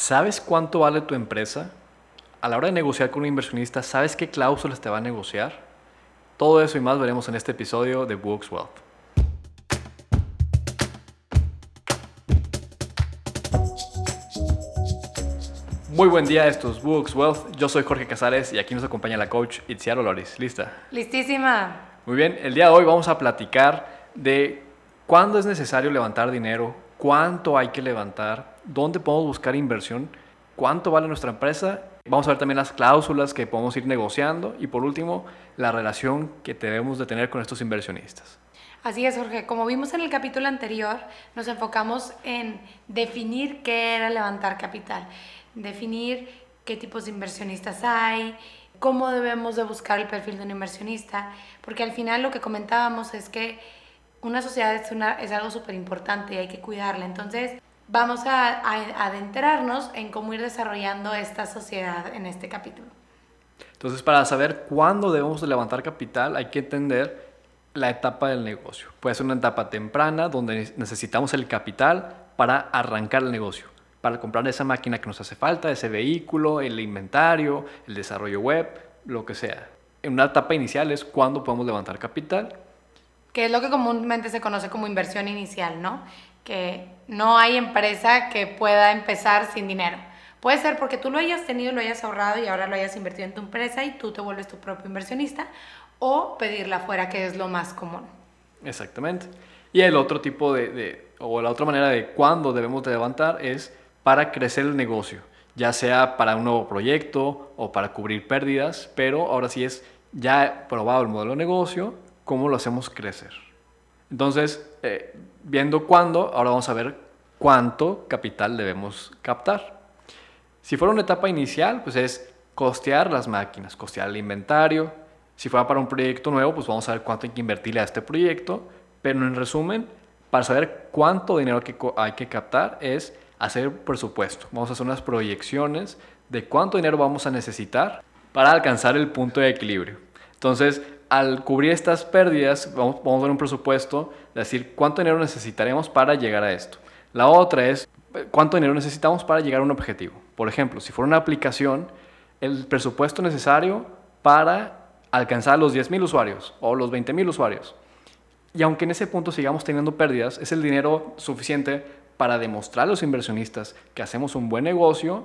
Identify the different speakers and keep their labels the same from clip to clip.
Speaker 1: ¿Sabes cuánto vale tu empresa? A la hora de negociar con un inversionista, ¿sabes qué cláusulas te va a negociar? Todo eso y más veremos en este episodio de Books Wealth. Muy buen día, estos es Books Wealth. Yo soy Jorge Casares y aquí nos acompaña la coach Itziaro Loris. ¿Lista?
Speaker 2: Listísima.
Speaker 1: Muy bien, el día de hoy vamos a platicar de cuándo es necesario levantar dinero, cuánto hay que levantar, dónde podemos buscar inversión, cuánto vale nuestra empresa. Vamos a ver también las cláusulas que podemos ir negociando y por último, la relación que debemos de tener con estos inversionistas.
Speaker 2: Así es, Jorge. Como vimos en el capítulo anterior, nos enfocamos en definir qué era levantar capital, definir qué tipos de inversionistas hay, cómo debemos de buscar el perfil de un inversionista, porque al final lo que comentábamos es que una sociedad es, es algo súper importante y hay que cuidarla. Entonces, vamos a, adentrarnos en cómo ir desarrollando esta sociedad en este capítulo.
Speaker 1: Entonces, para saber cuándo debemos levantar capital, hay que entender la etapa del negocio. Puede ser una etapa temprana donde necesitamos el capital para arrancar el negocio, para comprar esa máquina que nos hace falta, ese vehículo, el inventario, el desarrollo web, lo que sea. En una etapa inicial es cuando podemos levantar capital.
Speaker 2: Que es lo que comúnmente se conoce como inversión inicial, ¿no? Que no hay empresa que pueda empezar sin dinero. Puede ser porque tú lo hayas tenido, lo hayas ahorrado y ahora lo hayas invertido en tu empresa y tú te vuelves tu propio inversionista o pedirla afuera, que es lo más común.
Speaker 1: Exactamente. Y el otro tipo de, o la otra manera de cuándo debemos de levantar es para crecer el negocio, ya sea para un nuevo proyecto o para cubrir pérdidas, pero ahora sí es ya probado el modelo de negocio, cómo lo hacemos crecer. Entonces, eh, viendo cuándo, ahora vamos a ver cuánto capital debemos captar. Si fuera una etapa inicial, pues es costear las máquinas, costear el inventario. Si fuera para un proyecto nuevo, pues vamos a ver cuánto hay que invertirle a este proyecto. Pero en resumen, para saber cuánto dinero hay que captar es hacer presupuesto. Vamos a hacer unas proyecciones de cuánto dinero vamos a necesitar para alcanzar el punto de equilibrio. Entonces, al cubrir estas pérdidas, vamos, a ver un presupuesto, decir cuánto dinero necesitaremos para llegar a esto. La otra es cuánto dinero necesitamos para llegar a un objetivo. Por ejemplo, si fuera una aplicación, el presupuesto necesario para alcanzar los 10.000 usuarios o los 20.000 usuarios. Y aunque en ese punto sigamos teniendo pérdidas, es el dinero suficiente para demostrar a los inversionistas que hacemos un buen negocio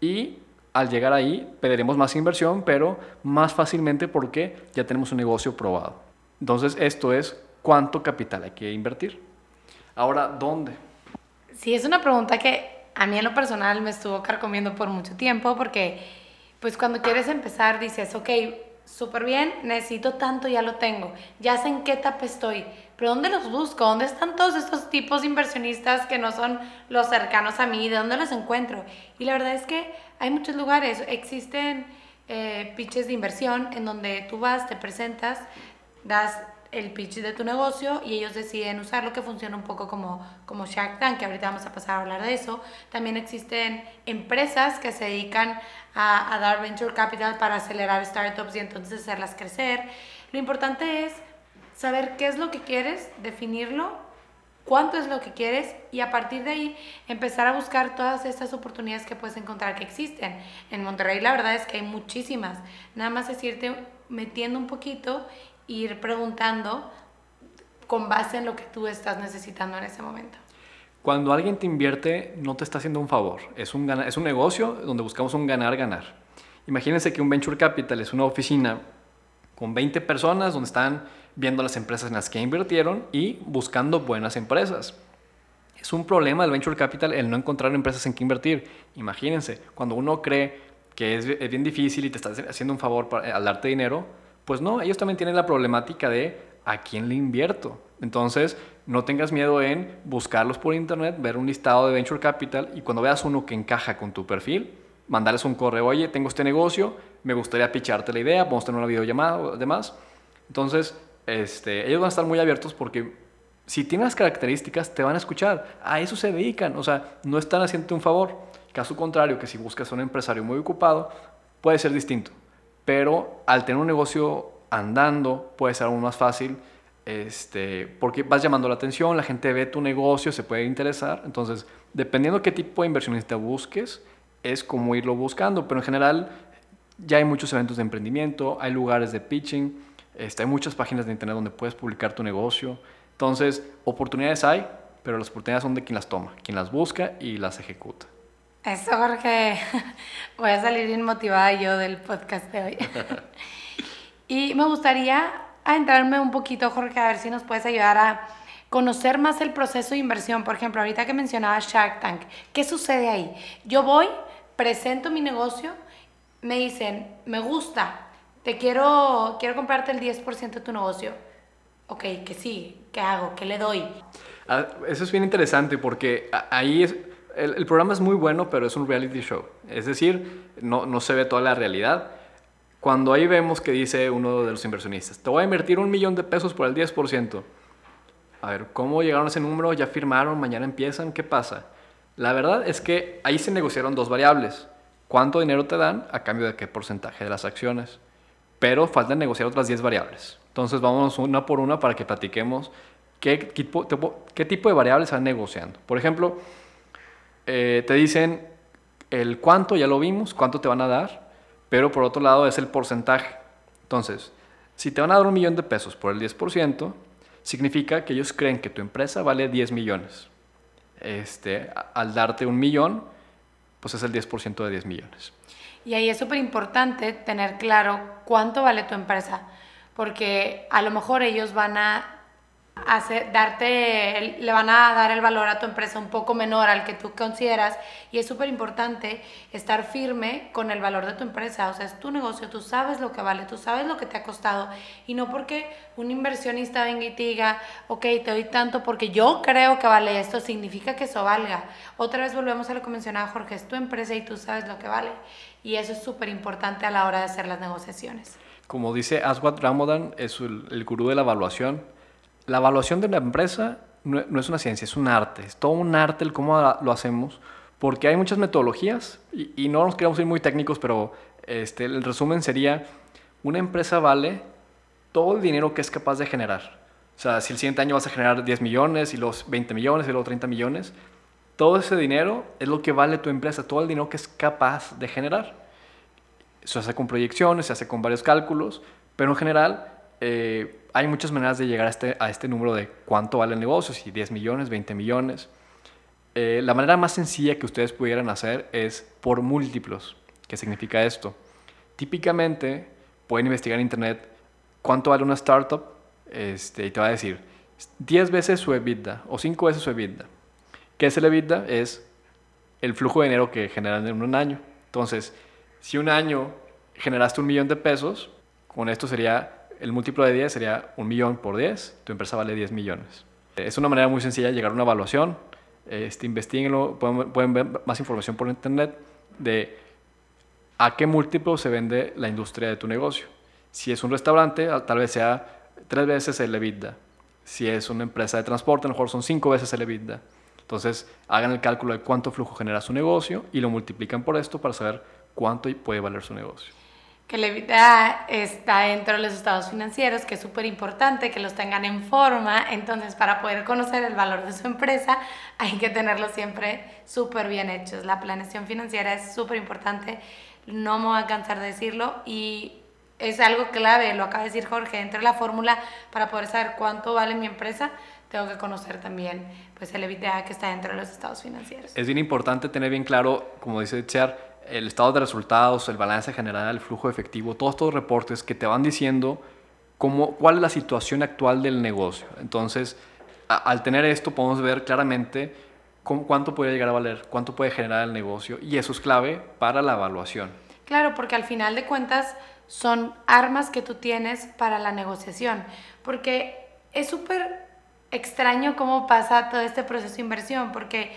Speaker 1: y al llegar ahí pediremos más inversión, pero más fácilmente porque ya tenemos un negocio probado. Entonces, esto es cuánto capital hay que invertir. Ahora, ¿dónde?
Speaker 2: Sí, es una pregunta que a mí en lo personal me estuvo carcomiendo por mucho tiempo porque pues cuando quieres empezar dices, ok, súper bien, necesito tanto, ya lo tengo, ya sé en qué etapa estoy, pero ¿dónde los busco? ¿Dónde están todos estos tipos de inversionistas que no son los cercanos a mí? ¿De dónde los encuentro? Y la verdad es que hay muchos lugares, existen eh, pitches de inversión en donde tú vas, te presentas, das el pitch de tu negocio y ellos deciden usarlo, que funciona un poco como, como Shark Tank, que ahorita vamos a pasar a hablar de eso. También existen empresas que se dedican a, a dar venture capital para acelerar startups y entonces hacerlas crecer. Lo importante es saber qué es lo que quieres, definirlo, cuánto es lo que quieres y a partir de ahí empezar a buscar todas estas oportunidades que puedes encontrar que existen. En Monterrey la verdad es que hay muchísimas. Nada más es irte metiendo un poquito ir preguntando con base en lo que tú estás necesitando en ese momento.
Speaker 1: Cuando alguien te invierte, no te está haciendo un favor. Es un, es un negocio donde buscamos un ganar-ganar. Imagínense que un venture capital es una oficina con 20 personas donde están viendo las empresas en las que invirtieron y buscando buenas empresas. Es un problema del venture capital el no encontrar empresas en que invertir. Imagínense, cuando uno cree que es, bien difícil y te está haciendo un favor al darte dinero, pues no, ellos también tienen la problemática de a quién le invierto. Entonces, no tengas miedo en buscarlos por internet, ver un listado de Venture Capital y cuando veas uno que encaja con tu perfil, mandarles un correo, oye, tengo este negocio, me gustaría picharte la idea, a tener una videollamada o demás. Entonces, este, ellos van a estar muy abiertos porque si tienen las características, te van a escuchar. A eso se dedican, o sea, no están haciéndote un favor. Caso contrario, que si buscas a un empresario muy ocupado, puede ser distinto pero al tener un negocio andando puede ser aún más fácil este, porque vas llamando la atención, la gente ve tu negocio, se puede interesar, entonces dependiendo qué tipo de inversionista busques, es como irlo buscando, pero en general ya hay muchos eventos de emprendimiento, hay lugares de pitching, este, hay muchas páginas de internet donde puedes publicar tu negocio. Entonces, oportunidades hay, pero las oportunidades son de quien las toma, quien las busca y las ejecuta.
Speaker 2: Eso, Jorge. Voy a salir bien motivada yo del podcast de hoy. y me gustaría adentrarme un poquito, Jorge, a ver si nos puedes ayudar a conocer más el proceso de inversión. Por ejemplo, ahorita que mencionaba Shark Tank, ¿qué sucede ahí? Yo voy, presento mi negocio, me dicen, me gusta, te quiero, quiero comprarte el 10% de tu negocio. Ok, que sí, ¿qué hago? ¿Qué le doy?
Speaker 1: Ah, eso es bien interesante porque ahí es, el, programa es muy bueno, pero es un reality show. Es decir, no, no se ve toda la realidad. Cuando ahí vemos que dice uno de los inversionistas, te voy a invertir un millón de pesos por el 10%. A ver, ¿cómo llegaron a ese número? ¿Ya firmaron? ¿Mañana empiezan? ¿Qué pasa? La verdad es que ahí se negociaron dos variables. ¿Cuánto dinero te dan a cambio de qué porcentaje de las acciones? Pero faltan negociar otras 10 variables. Entonces vamos una por una para que platiquemos qué tipo, de variables están negociando. Por ejemplo, eh, te dicen el cuánto, ya lo vimos, cuánto te van a dar, pero por otro lado es el porcentaje. Entonces, si te van a dar un millón de pesos por el 10%, significa que ellos creen que tu empresa vale 10 millones. Este, al darte un millón, pues es el 10% de 10 millones.
Speaker 2: Y ahí es súper importante tener claro cuánto vale tu empresa, porque a lo mejor ellos van a darte, le van a dar el valor a tu empresa un poco menor al que tú consideras y es súper importante estar firme con el valor de tu empresa, o sea, es tu negocio, tú sabes lo que vale, tú sabes lo que te ha costado y no porque un inversionista venga y diga, ok, te doy tanto porque yo creo que vale esto, significa que eso valga. Otra vez volvemos a lo que mencionaba Jorge, es tu empresa y tú sabes lo que vale y eso es súper importante a la hora de hacer las negociaciones.
Speaker 1: Como dice Aswad Ramadan, es el, el gurú de la evaluación la evaluación de la empresa no, es una ciencia, es un arte. Es todo un arte el cómo lo hacemos, porque hay muchas metodologías y, no nos queremos ir muy técnicos, pero este, el resumen sería, una empresa vale todo el dinero que es capaz de generar. O sea, si el siguiente año vas a generar 10 millones y los 20 millones y los 30 millones, todo ese dinero es lo que vale tu empresa, todo el dinero que es capaz de generar. Se hace con proyecciones, se hace con varios cálculos, pero en general eh, hay muchas maneras de llegar a este, a este número de cuánto vale el negocio, si 10 millones, 20 millones. Eh, la manera más sencilla que ustedes pudieran hacer es por múltiplos. ¿Qué significa esto? Típicamente pueden investigar en internet cuánto vale una startup este, y te va a decir 10 veces su EBITDA o 5 veces su EBITDA. ¿Qué es el EBITDA? Es el flujo de dinero que generan en un año. Entonces, si un año generaste un millón de pesos, con esto sería el múltiplo de 10 sería un millón por 10, tu empresa vale 10 millones. Es una manera muy sencilla de llegar a una evaluación. Este, investiguenlo, pueden, pueden ver más información por internet de a qué múltiplo se vende la industria de tu negocio. Si es un restaurante, tal vez sea tres veces el EBITDA. Si es una empresa de transporte, a lo mejor son cinco veces el EBITDA. Entonces, hagan el cálculo de cuánto flujo genera su negocio y lo multiplican por esto para saber cuánto puede valer su negocio
Speaker 2: que el EBITDA está dentro de los estados financieros, que es súper importante que los tengan en forma. Entonces, para poder conocer el valor de su empresa, hay que tenerlos siempre súper bien hechos. La planeación financiera es súper importante, no me voy a cansar de decirlo y es algo clave, lo acaba de decir Jorge, dentro de la fórmula para poder saber cuánto vale mi empresa, tengo que conocer también pues el EBITDA que está dentro de los estados financieros.
Speaker 1: Es bien importante tener bien claro, como dice Char, el estado de resultados, el balance general, el flujo efectivo, todos estos reportes que te van diciendo cómo, cuál es la situación actual del negocio. Entonces, al tener esto podemos ver claramente cuánto puede llegar a valer, cuánto puede generar el negocio y eso es clave para la evaluación.
Speaker 2: Claro, porque al final de cuentas son armas que tú tienes para la negociación, porque es súper extraño cómo pasa todo este proceso de inversión, porque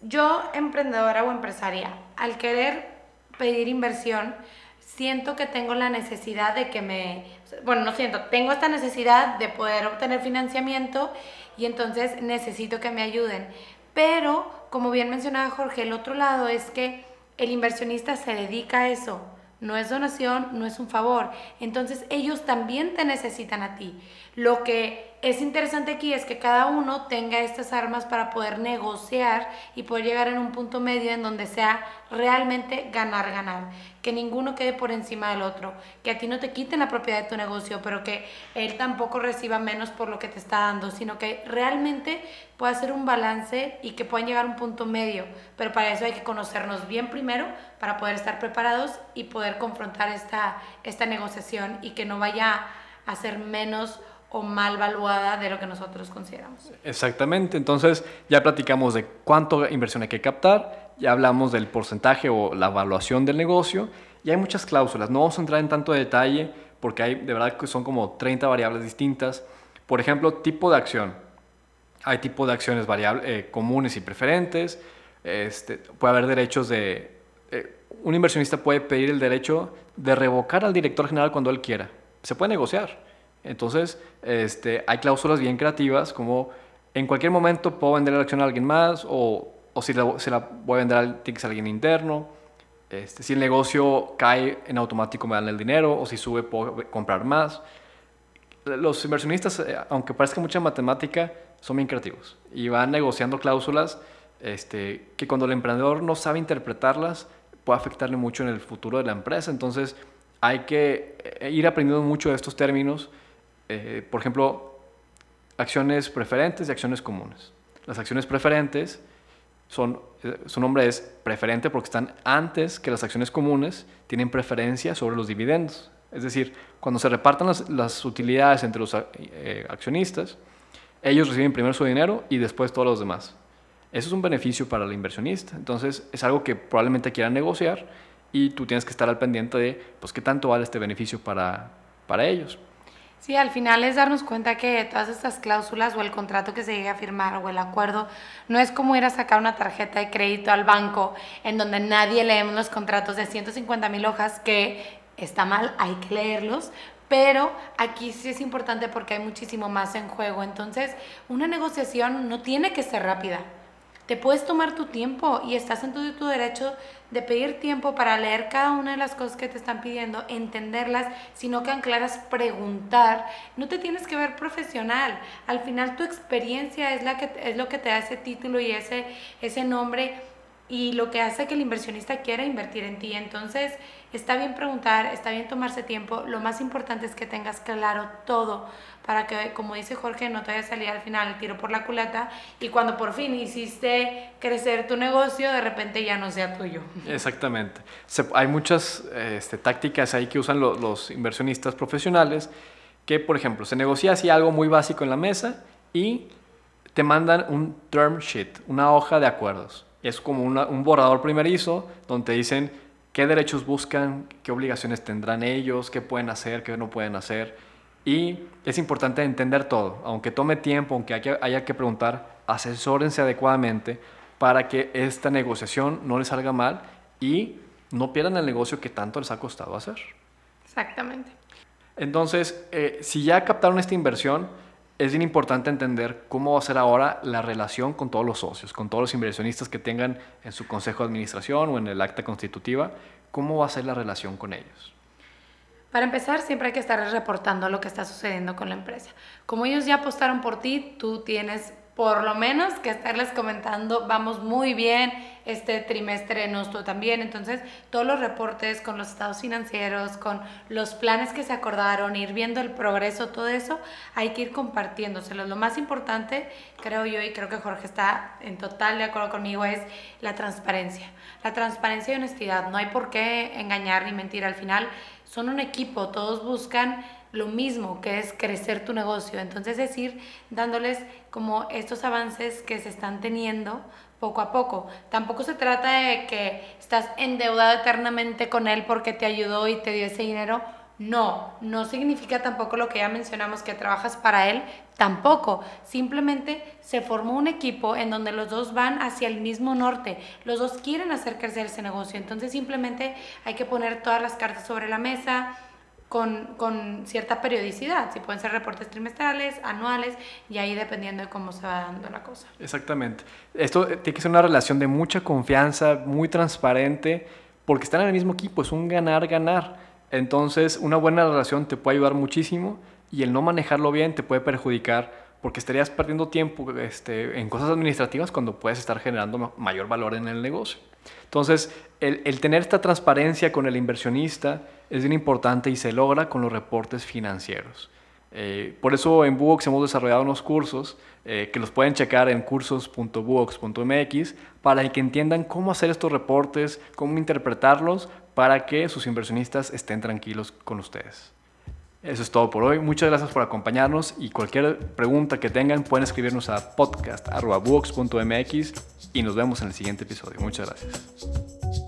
Speaker 2: yo, emprendedora o empresaria, al querer pedir inversión, siento que tengo la necesidad de que me, bueno, no siento, tengo esta necesidad de poder obtener financiamiento y entonces necesito que me ayuden. Pero, como bien mencionaba Jorge, el otro lado es que el inversionista se dedica a eso. No es donación, no es un favor. Entonces ellos también te necesitan a ti. Lo que es interesante aquí es que cada uno tenga estas armas para poder negociar y poder llegar en un punto medio en donde sea realmente ganar, ganar. Que ninguno quede por encima del otro. Que a ti no te quiten la propiedad de tu negocio, pero que él tampoco reciba menos por lo que te está dando, sino que realmente pueda hacer un balance y que puedan llegar a un punto medio. Pero para eso hay que conocernos bien primero para poder estar preparados y poder confrontar esta, esta negociación y que no vaya a ser menos o mal valuada de lo que nosotros consideramos.
Speaker 1: Exactamente, entonces ya platicamos de cuánto inversión hay que captar, ya hablamos del porcentaje o la evaluación del negocio y hay muchas cláusulas, no vamos a entrar en tanto detalle porque hay de verdad que son como 30 variables distintas. Por ejemplo, tipo de acción. Hay tipo de acciones variables, eh, comunes y preferentes. Este, puede haber derechos de... Eh, un inversionista puede pedir el derecho de revocar al director general cuando él quiera. Se puede negociar. Entonces, este, hay cláusulas bien creativas como en cualquier momento puedo vender la acción a alguien más o, o si la, se la voy a vender a, tiene alguien interno. Este, si el negocio cae en automático me dan el dinero o si sube puedo comprar más. Los inversionistas, eh, aunque parezca mucha matemática, son bien creativos y van negociando cláusulas este, que cuando el emprendedor no sabe interpretarlas puede afectarle mucho en el futuro de la empresa. Entonces hay que eh, ir aprendiendo mucho de estos términos eh, por ejemplo, acciones preferentes y acciones comunes. Las acciones preferentes son, eh, su nombre es preferente porque están antes que las acciones comunes, tienen preferencia sobre los dividendos. Es decir, cuando se repartan las, utilidades entre los eh, accionistas, ellos reciben primero su dinero y después todos los demás. Eso es un beneficio para el inversionista. Entonces, es algo que probablemente quieran negociar y tú tienes que estar al pendiente de, pues, qué tanto vale este beneficio para, para ellos.
Speaker 2: Sí, al final es darnos cuenta que todas estas cláusulas o el contrato que se llegue a firmar o el acuerdo no es como ir a sacar una tarjeta de crédito al banco en donde nadie leemos los contratos de 150 mil hojas que está mal, hay que leerlos, pero aquí sí es importante porque hay muchísimo más en juego. Entonces, una negociación no tiene que ser rápida. Te puedes tomar tu tiempo y estás en todo tu derecho de pedir tiempo para leer cada una de las cosas que te están pidiendo, entenderlas, sino que anclaras preguntar. No te tienes que ver profesional. Al final tu experiencia es, la que, es lo que te da ese título y ese, ese nombre y lo que hace que el inversionista quiera invertir en ti. Entonces, está bien preguntar, está bien tomarse tiempo. Lo más importante es que tengas claro todo para que, como dice Jorge, no te vaya a salir al final el tiro por la culata y cuando por fin hiciste crecer tu negocio, de repente ya no sea tuyo.
Speaker 1: Exactamente. hay muchas este, tácticas ahí que usan los inversionistas profesionales que, por ejemplo, se negocia así algo muy básico en la mesa y te mandan un term sheet, una hoja de acuerdos. Es como un borrador primerizo donde dicen qué derechos buscan, qué obligaciones tendrán ellos, qué pueden hacer, qué no pueden hacer y es importante entender todo, aunque tome tiempo, aunque haya que preguntar, asesórense adecuadamente para que esta negociación no les salga mal y no pierdan el negocio que tanto les ha costado hacer.
Speaker 2: Exactamente.
Speaker 1: Entonces, eh, si ya captaron esta inversión, es bien importante entender cómo va a ser ahora la relación con todos los socios, con todos los inversionistas que tengan en su consejo de administración o en el acta constitutiva, cómo va a ser la relación con ellos.
Speaker 2: Para empezar, siempre hay que estar reportando lo que está sucediendo con la empresa. Como ellos ya apostaron por ti, tú tienes por lo menos que estarles comentando, vamos muy bien, este trimestre nos tú también. Entonces, todos los reportes con los estados financieros, con los planes que se acordaron, ir viendo el progreso, todo eso, hay que ir compartiéndoselos. Lo más importante, creo yo, y creo que Jorge está en total de acuerdo conmigo, es la transparencia. La transparencia y honestidad. No hay por qué engañar ni mentir. Al final, son un equipo, todos buscan lo mismo, que es crecer tu negocio. Entonces es ir dándoles como estos avances que se están teniendo poco a poco. Tampoco se trata de que estás endeudado eternamente con él porque te ayudó y te dio ese dinero. No, no significa tampoco lo que ya mencionamos, que trabajas para él, tampoco. Simplemente se formó un equipo en donde los dos van hacia el mismo norte, los dos quieren hacer crecer ese negocio, entonces simplemente hay que poner todas las cartas sobre la mesa, con, con, cierta periodicidad, si pueden ser reportes trimestrales, anuales, y ahí dependiendo de cómo se va dando la cosa.
Speaker 1: Exactamente. Esto tiene que ser una relación de mucha confianza, muy transparente, porque están en el mismo equipo, es un ganar-ganar. Entonces, una buena relación te puede ayudar muchísimo y el no manejarlo bien te puede perjudicar porque estarías perdiendo tiempo este, en cosas administrativas cuando puedes estar generando mayor valor en el negocio. Entonces, el, tener esta transparencia con el inversionista es bien importante y se logra con los reportes financieros. Eh, por eso en Buox hemos desarrollado unos cursos eh, que los pueden checar en cursos.buox.mx para que entiendan cómo hacer estos reportes, cómo interpretarlos para que sus inversionistas estén tranquilos con ustedes. Eso es todo por hoy. Muchas gracias por acompañarnos y cualquier pregunta que tengan pueden escribirnos a podcast.buox.mx y nos vemos en el siguiente episodio. Muchas gracias.